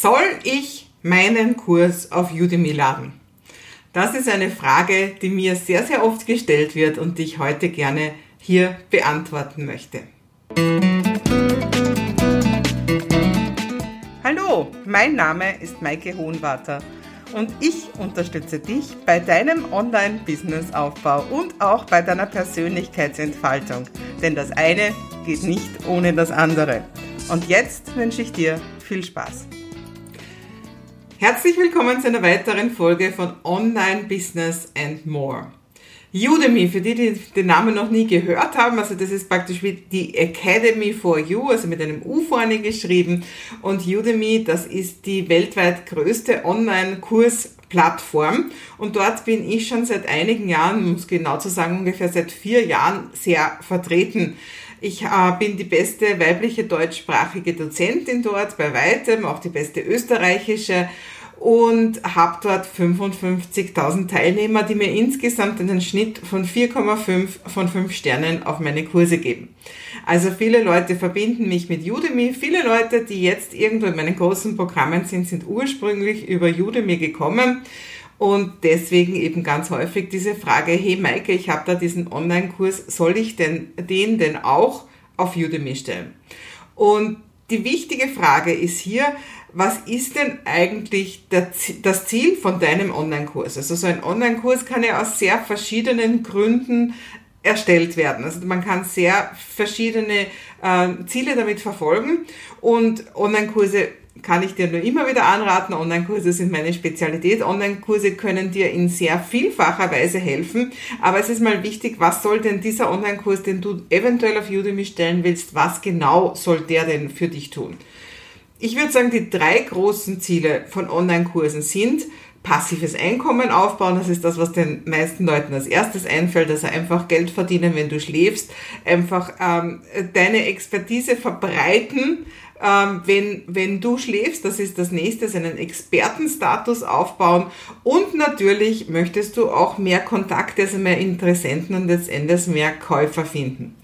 Soll ich meinen Kurs auf Udemy laden? Das ist eine Frage, die mir sehr, sehr oft gestellt wird und die ich heute gerne hier beantworten möchte. Hallo, mein Name ist Maike Hohenwarter und ich unterstütze dich bei deinem Online-Business-Aufbau und auch bei deiner Persönlichkeitsentfaltung, denn das eine geht nicht ohne das andere. Und jetzt wünsche ich dir viel Spaß. Herzlich willkommen zu einer weiteren Folge von Online Business and More. Udemy, für die, die den Namen noch nie gehört haben, also das ist praktisch wie die Academy for You, also mit einem U vorne geschrieben. Und Udemy, das ist die weltweit größte Online-Kursplattform. Und dort bin ich schon seit einigen Jahren, es genau zu sagen, ungefähr seit vier Jahren sehr vertreten. Ich äh, bin die beste weibliche deutschsprachige Dozentin dort bei weitem, auch die beste österreichische und habe dort 55.000 Teilnehmer, die mir insgesamt einen Schnitt von 4,5 von 5 Sternen auf meine Kurse geben. Also viele Leute verbinden mich mit Udemy. Viele Leute, die jetzt irgendwo in meinen großen Programmen sind, sind ursprünglich über Udemy gekommen. Und deswegen eben ganz häufig diese Frage, hey Maike, ich habe da diesen Online-Kurs, soll ich denn den denn auch auf Udemy stellen? Und die wichtige Frage ist hier, was ist denn eigentlich das Ziel von deinem Online-Kurs? Also so ein Online-Kurs kann ja aus sehr verschiedenen Gründen erstellt werden. Also man kann sehr verschiedene äh, Ziele damit verfolgen und Online-Kurse kann ich dir nur immer wieder anraten. Online-Kurse sind meine Spezialität. Online-Kurse können dir in sehr vielfacher Weise helfen. Aber es ist mal wichtig, was soll denn dieser Online-Kurs, den du eventuell auf Udemy stellen willst, was genau soll der denn für dich tun? Ich würde sagen, die drei großen Ziele von Online-Kursen sind, passives Einkommen aufbauen. Das ist das, was den meisten Leuten als erstes einfällt. Also einfach Geld verdienen, wenn du schläfst. Einfach ähm, deine Expertise verbreiten, ähm, wenn, wenn du schläfst. Das ist das nächste, einen Expertenstatus aufbauen. Und natürlich möchtest du auch mehr Kontakte, also mehr Interessenten und letztendlich mehr Käufer finden.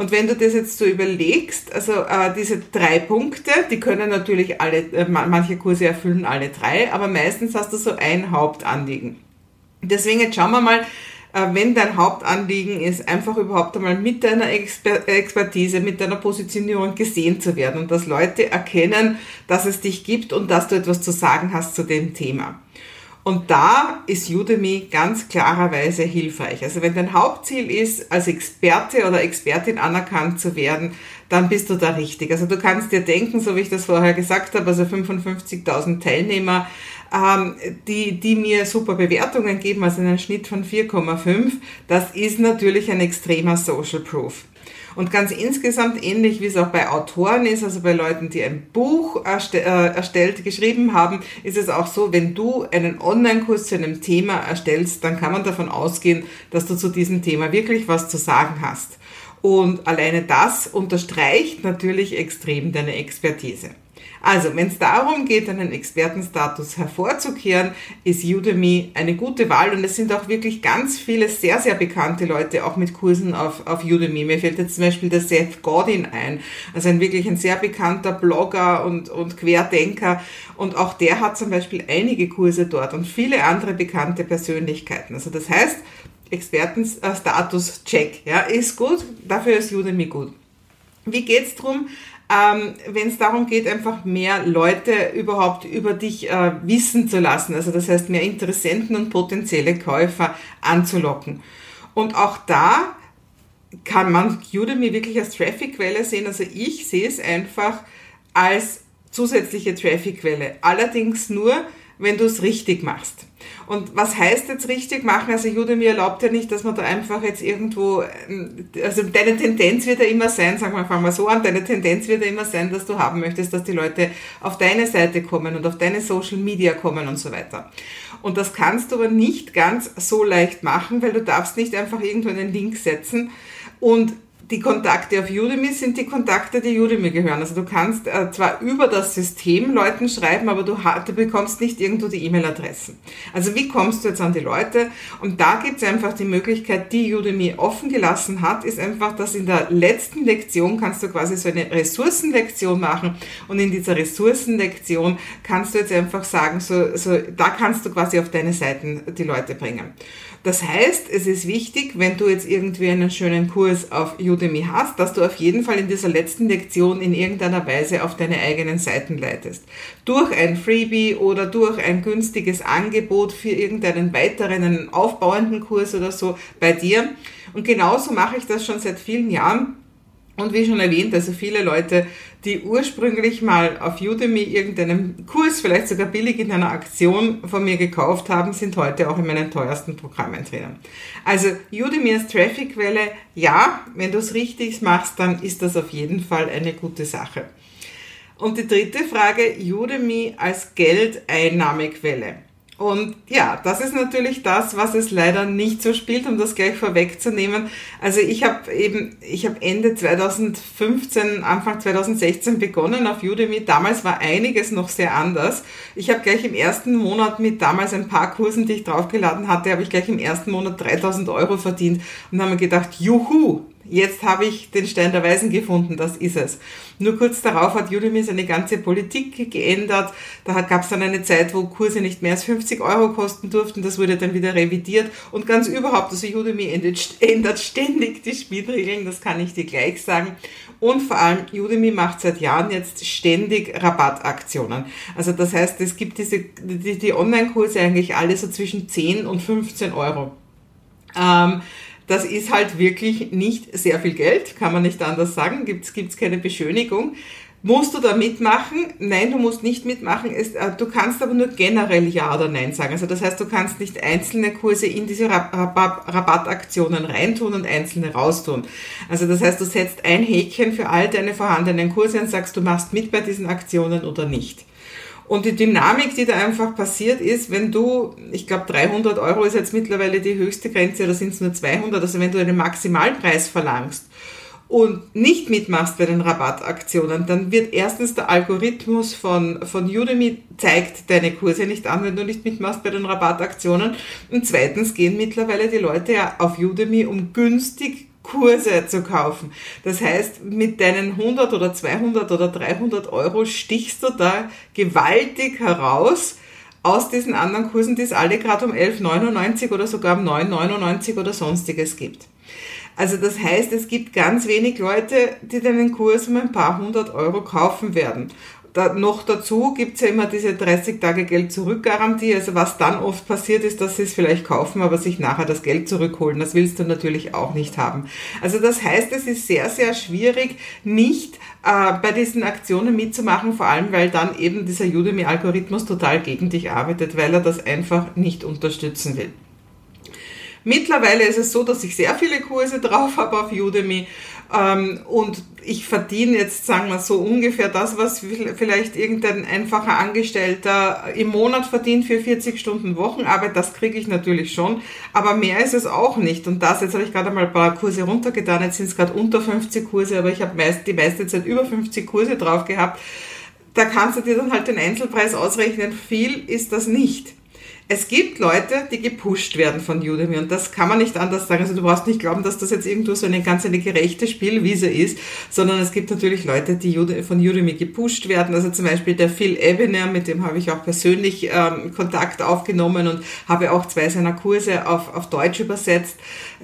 Und wenn du das jetzt so überlegst, also äh, diese drei Punkte, die können natürlich alle, äh, manche Kurse erfüllen alle drei, aber meistens hast du so ein Hauptanliegen. Deswegen jetzt schauen wir mal, äh, wenn dein Hauptanliegen ist, einfach überhaupt einmal mit deiner Exper Expertise, mit deiner Positionierung gesehen zu werden und dass Leute erkennen, dass es dich gibt und dass du etwas zu sagen hast zu dem Thema. Und da ist Udemy ganz klarerweise hilfreich. Also wenn dein Hauptziel ist, als Experte oder Expertin anerkannt zu werden, dann bist du da richtig. Also du kannst dir denken, so wie ich das vorher gesagt habe, also 55.000 Teilnehmer, ähm, die, die mir super Bewertungen geben, also einen Schnitt von 4,5, das ist natürlich ein extremer Social Proof. Und ganz insgesamt ähnlich wie es auch bei Autoren ist, also bei Leuten, die ein Buch erste, äh, erstellt, geschrieben haben, ist es auch so, wenn du einen Online-Kurs zu einem Thema erstellst, dann kann man davon ausgehen, dass du zu diesem Thema wirklich was zu sagen hast. Und alleine das unterstreicht natürlich extrem deine Expertise. Also, wenn es darum geht, einen Expertenstatus hervorzukehren, ist Udemy eine gute Wahl und es sind auch wirklich ganz viele sehr, sehr bekannte Leute auch mit Kursen auf, auf Udemy. Mir fällt jetzt zum Beispiel der Seth Godin ein, also ein wirklich ein sehr bekannter Blogger und, und Querdenker und auch der hat zum Beispiel einige Kurse dort und viele andere bekannte Persönlichkeiten. Also das heißt, Expertenstatus check, ja, ist gut, dafür ist Udemy gut. Wie geht's drum? Ähm, wenn es darum geht, einfach mehr Leute überhaupt über dich äh, wissen zu lassen. Also das heißt, mehr Interessenten und potenzielle Käufer anzulocken. Und auch da kann man Udemy wirklich als Traffic-Quelle sehen. Also ich sehe es einfach als zusätzliche Traffic-Quelle. Allerdings nur, wenn du es richtig machst. Und was heißt jetzt richtig machen? Also Udemy erlaubt ja nicht, dass man da einfach jetzt irgendwo, ähm, also deine Tendenz wird ja immer sein, sagen wir fangen wir so an, deine Tendenz wird ja immer sein, dass du haben möchtest, dass die Leute auf deine Seite kommen und auf deine Social Media kommen und so weiter. Und das kannst du aber nicht ganz so leicht machen, weil du darfst nicht einfach irgendwo einen Link setzen und die Kontakte auf Udemy sind die Kontakte, die Udemy gehören. Also du kannst äh, zwar über das System Leuten schreiben, aber du, du bekommst nicht irgendwo die E-Mail-Adressen. Also wie kommst du jetzt an die Leute? Und da gibt es einfach die Möglichkeit, die Udemy offen gelassen hat, ist einfach, dass in der letzten Lektion kannst du quasi so eine Ressourcenlektion machen und in dieser Ressourcenlektion kannst du jetzt einfach sagen, so, so, da kannst du quasi auf deine Seiten die Leute bringen. Das heißt, es ist wichtig, wenn du jetzt irgendwie einen schönen Kurs auf Udemy hast, dass du auf jeden Fall in dieser letzten Lektion in irgendeiner Weise auf deine eigenen Seiten leitest. Durch ein Freebie oder durch ein günstiges Angebot für irgendeinen weiteren, einen aufbauenden Kurs oder so bei dir. Und genauso mache ich das schon seit vielen Jahren und wie schon erwähnt, also viele Leute, die ursprünglich mal auf Udemy irgendeinen Kurs, vielleicht sogar billig in einer Aktion von mir gekauft haben, sind heute auch in meinen teuersten Programmen drinnen. Also Udemy als Trafficquelle, ja, wenn du es richtig machst, dann ist das auf jeden Fall eine gute Sache. Und die dritte Frage, Udemy als Geldeinnahmequelle. Und ja, das ist natürlich das, was es leider nicht so spielt, um das gleich vorwegzunehmen. Also ich habe eben, ich habe Ende 2015, Anfang 2016 begonnen auf Udemy. Damals war einiges noch sehr anders. Ich habe gleich im ersten Monat mit damals ein paar Kursen, die ich draufgeladen hatte, habe ich gleich im ersten Monat 3000 Euro verdient und habe mir gedacht, juhu, jetzt habe ich den Stein der Weisen gefunden, das ist es. Nur kurz darauf hat Udemy seine ganze Politik geändert. Da gab es dann eine Zeit, wo Kurse nicht mehr als 50 Euro kosten durften. Das wurde dann wieder revidiert. Und ganz überhaupt, also Udemy ändert ständig die Spielregeln, das kann ich dir gleich sagen. Und vor allem, Udemy macht seit Jahren jetzt ständig Rabattaktionen. Also das heißt, es gibt diese, die, die Online-Kurse eigentlich alle so zwischen 10 und 15 Euro. Ähm, das ist halt wirklich nicht sehr viel Geld, kann man nicht anders sagen, gibt es keine Beschönigung. Musst du da mitmachen? Nein, du musst nicht mitmachen. Äh, du kannst aber nur generell Ja oder Nein sagen. Also das heißt, du kannst nicht einzelne Kurse in diese Rabattaktionen reintun und einzelne raustun. Also das heißt, du setzt ein Häkchen für all deine vorhandenen Kurse und sagst, du machst mit bei diesen Aktionen oder nicht. Und die Dynamik, die da einfach passiert ist, wenn du, ich glaube 300 Euro ist jetzt mittlerweile die höchste Grenze oder sind es nur 200, also wenn du einen Maximalpreis verlangst und nicht mitmachst bei den Rabattaktionen, dann wird erstens der Algorithmus von, von Udemy zeigt deine Kurse nicht an, wenn du nicht mitmachst bei den Rabattaktionen. Und zweitens gehen mittlerweile die Leute ja auf Udemy, um günstig Kurse zu kaufen. Das heißt, mit deinen 100 oder 200 oder 300 Euro stichst du da gewaltig heraus aus diesen anderen Kursen, die es alle gerade um 11,99 oder sogar um 9,99 oder sonstiges gibt. Also das heißt, es gibt ganz wenig Leute, die deinen Kurs um ein paar hundert Euro kaufen werden da, noch dazu gibt's ja immer diese 30 Tage Geld zurückgarantie. Also was dann oft passiert ist, dass sie es vielleicht kaufen, aber sich nachher das Geld zurückholen. Das willst du natürlich auch nicht haben. Also das heißt, es ist sehr, sehr schwierig, nicht äh, bei diesen Aktionen mitzumachen, vor allem weil dann eben dieser Udemy-Algorithmus total gegen dich arbeitet, weil er das einfach nicht unterstützen will. Mittlerweile ist es so, dass ich sehr viele Kurse drauf habe auf Udemy ähm, und ich verdiene jetzt, sagen wir so, ungefähr das, was vielleicht irgendein einfacher Angestellter im Monat verdient für 40 Stunden Wochenarbeit. Das kriege ich natürlich schon, aber mehr ist es auch nicht. Und das, jetzt habe ich gerade mal ein paar Kurse runtergetan, jetzt sind es gerade unter 50 Kurse, aber ich habe meist, die meiste Zeit über 50 Kurse drauf gehabt. Da kannst du dir dann halt den Einzelpreis ausrechnen. Viel ist das nicht es gibt Leute, die gepusht werden von Udemy und das kann man nicht anders sagen. Also du brauchst nicht glauben, dass das jetzt irgendwo so eine ganz eine gerechte Spielwiese ist, sondern es gibt natürlich Leute, die von Udemy gepusht werden. Also zum Beispiel der Phil Ebener, mit dem habe ich auch persönlich ähm, Kontakt aufgenommen und habe auch zwei seiner Kurse auf, auf Deutsch übersetzt.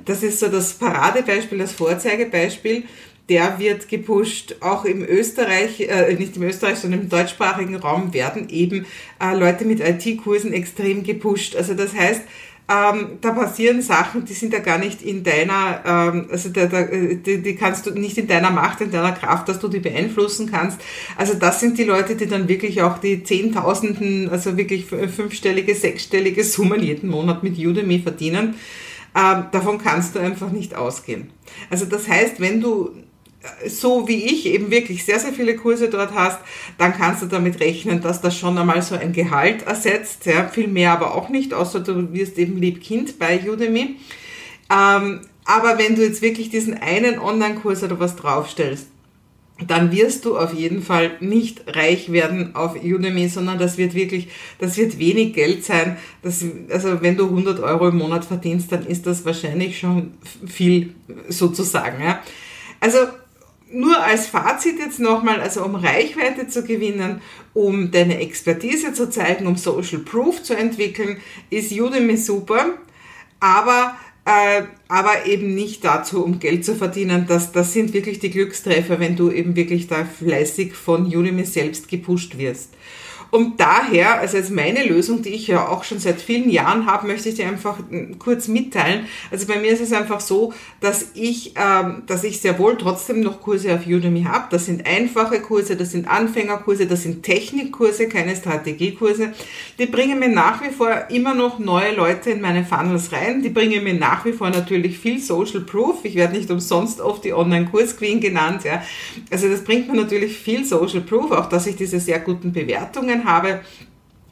Das ist so das Paradebeispiel, das Vorzeigebeispiel der wird gepusht. Auch im Österreich, äh, nicht im Österreich, sondern im deutschsprachigen Raum werden eben äh, Leute mit IT-Kursen extrem gepusht. Also das heißt, ähm, da passieren Sachen, die sind ja gar nicht in deiner, ähm, also da, da, die, die kannst du nicht in deiner Macht, in deiner Kraft, dass du die beeinflussen kannst. Also das sind die Leute, die dann wirklich auch die Zehntausenden, also wirklich fünfstellige, sechsstellige Summen jeden Monat mit Udemy verdienen. Ähm, davon kannst du einfach nicht ausgehen. Also das heißt, wenn du so wie ich eben wirklich sehr, sehr viele Kurse dort hast, dann kannst du damit rechnen, dass das schon einmal so ein Gehalt ersetzt. Ja, viel mehr aber auch nicht, außer du wirst eben Liebkind bei Udemy. Ähm, Aber wenn du jetzt wirklich diesen einen Online-Kurs oder was draufstellst, dann wirst du auf jeden Fall nicht reich werden auf Udemy, sondern das wird wirklich, das wird wenig Geld sein. Das, also wenn du 100 Euro im Monat verdienst, dann ist das wahrscheinlich schon viel sozusagen. Ja. Also nur als Fazit jetzt nochmal, also um Reichweite zu gewinnen, um deine Expertise zu zeigen, um Social Proof zu entwickeln, ist Udemy super. Aber äh, aber eben nicht dazu, um Geld zu verdienen. Das, das sind wirklich die Glückstreffer, wenn du eben wirklich da fleißig von Udemy selbst gepusht wirst. Und daher, also als meine Lösung, die ich ja auch schon seit vielen Jahren habe, möchte ich dir einfach kurz mitteilen. Also bei mir ist es einfach so, dass ich, ähm, dass ich sehr wohl trotzdem noch Kurse auf Udemy habe. Das sind einfache Kurse, das sind Anfängerkurse, das sind Technikkurse, keine Strategiekurse. Die bringen mir nach wie vor immer noch neue Leute in meine Funnels rein. Die bringen mir nach wie vor natürlich viel Social Proof. Ich werde nicht umsonst oft die Online-Kurs-Queen genannt. Ja. Also das bringt mir natürlich viel Social Proof, auch dass ich diese sehr guten Bewertungen habe.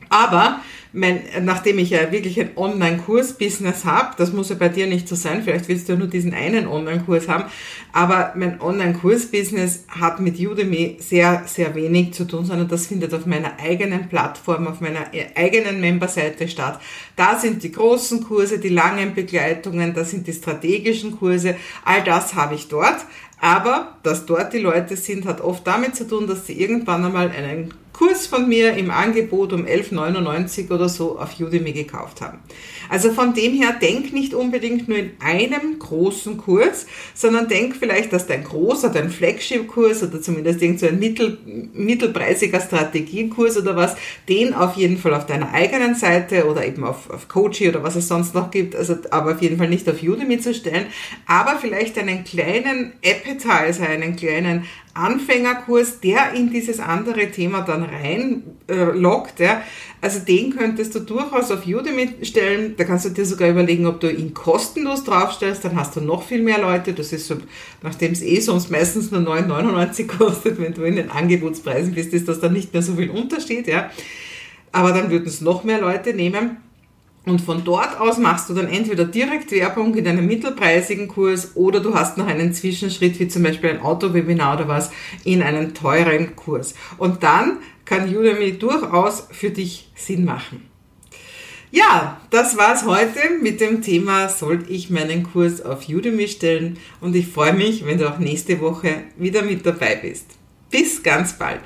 Aber mein, nachdem ich ja wirklich ein Online-Kurs-Business habe, das muss ja bei dir nicht so sein, vielleicht willst du ja nur diesen einen Online-Kurs haben, aber mein Online-Kurs-Business hat mit Udemy sehr, sehr wenig zu tun, sondern das findet auf meiner eigenen Plattform, auf meiner eigenen Memberseite statt. Da sind die großen Kurse, die langen Begleitungen, da sind die strategischen Kurse, all das habe ich dort. Aber dass dort die Leute sind, hat oft damit zu tun, dass sie irgendwann einmal einen Kurs von mir im Angebot um 11,99 oder so auf Udemy gekauft haben. Also von dem her, denk nicht unbedingt nur in einem großen Kurs, sondern denk vielleicht, dass dein großer, dein Flagship-Kurs oder zumindest irgend so ein mittel, mittelpreisiger Strategiekurs oder was, den auf jeden Fall auf deiner eigenen Seite oder eben auf, auf Coachy oder was es sonst noch gibt, also aber auf jeden Fall nicht auf Udemy zu stellen, aber vielleicht einen kleinen Appetizer, einen kleinen Anfängerkurs, der in dieses andere Thema dann rein äh, ja, also den könntest du durchaus auf Udemy stellen. Da kannst du dir sogar überlegen, ob du ihn kostenlos draufstellst, dann hast du noch viel mehr Leute. Das ist so, nachdem es eh sonst meistens nur 9,99 kostet, wenn du in den Angebotspreisen bist, ist das dann nicht mehr so viel Unterschied, ja. Aber dann würden es noch mehr Leute nehmen. Und von dort aus machst du dann entweder direkt Werbung in einem mittelpreisigen Kurs oder du hast noch einen Zwischenschritt, wie zum Beispiel ein Autowebinar oder was, in einen teuren Kurs. Und dann kann Udemy durchaus für dich Sinn machen. Ja, das war's heute mit dem Thema, soll ich meinen Kurs auf Udemy stellen? Und ich freue mich, wenn du auch nächste Woche wieder mit dabei bist. Bis ganz bald.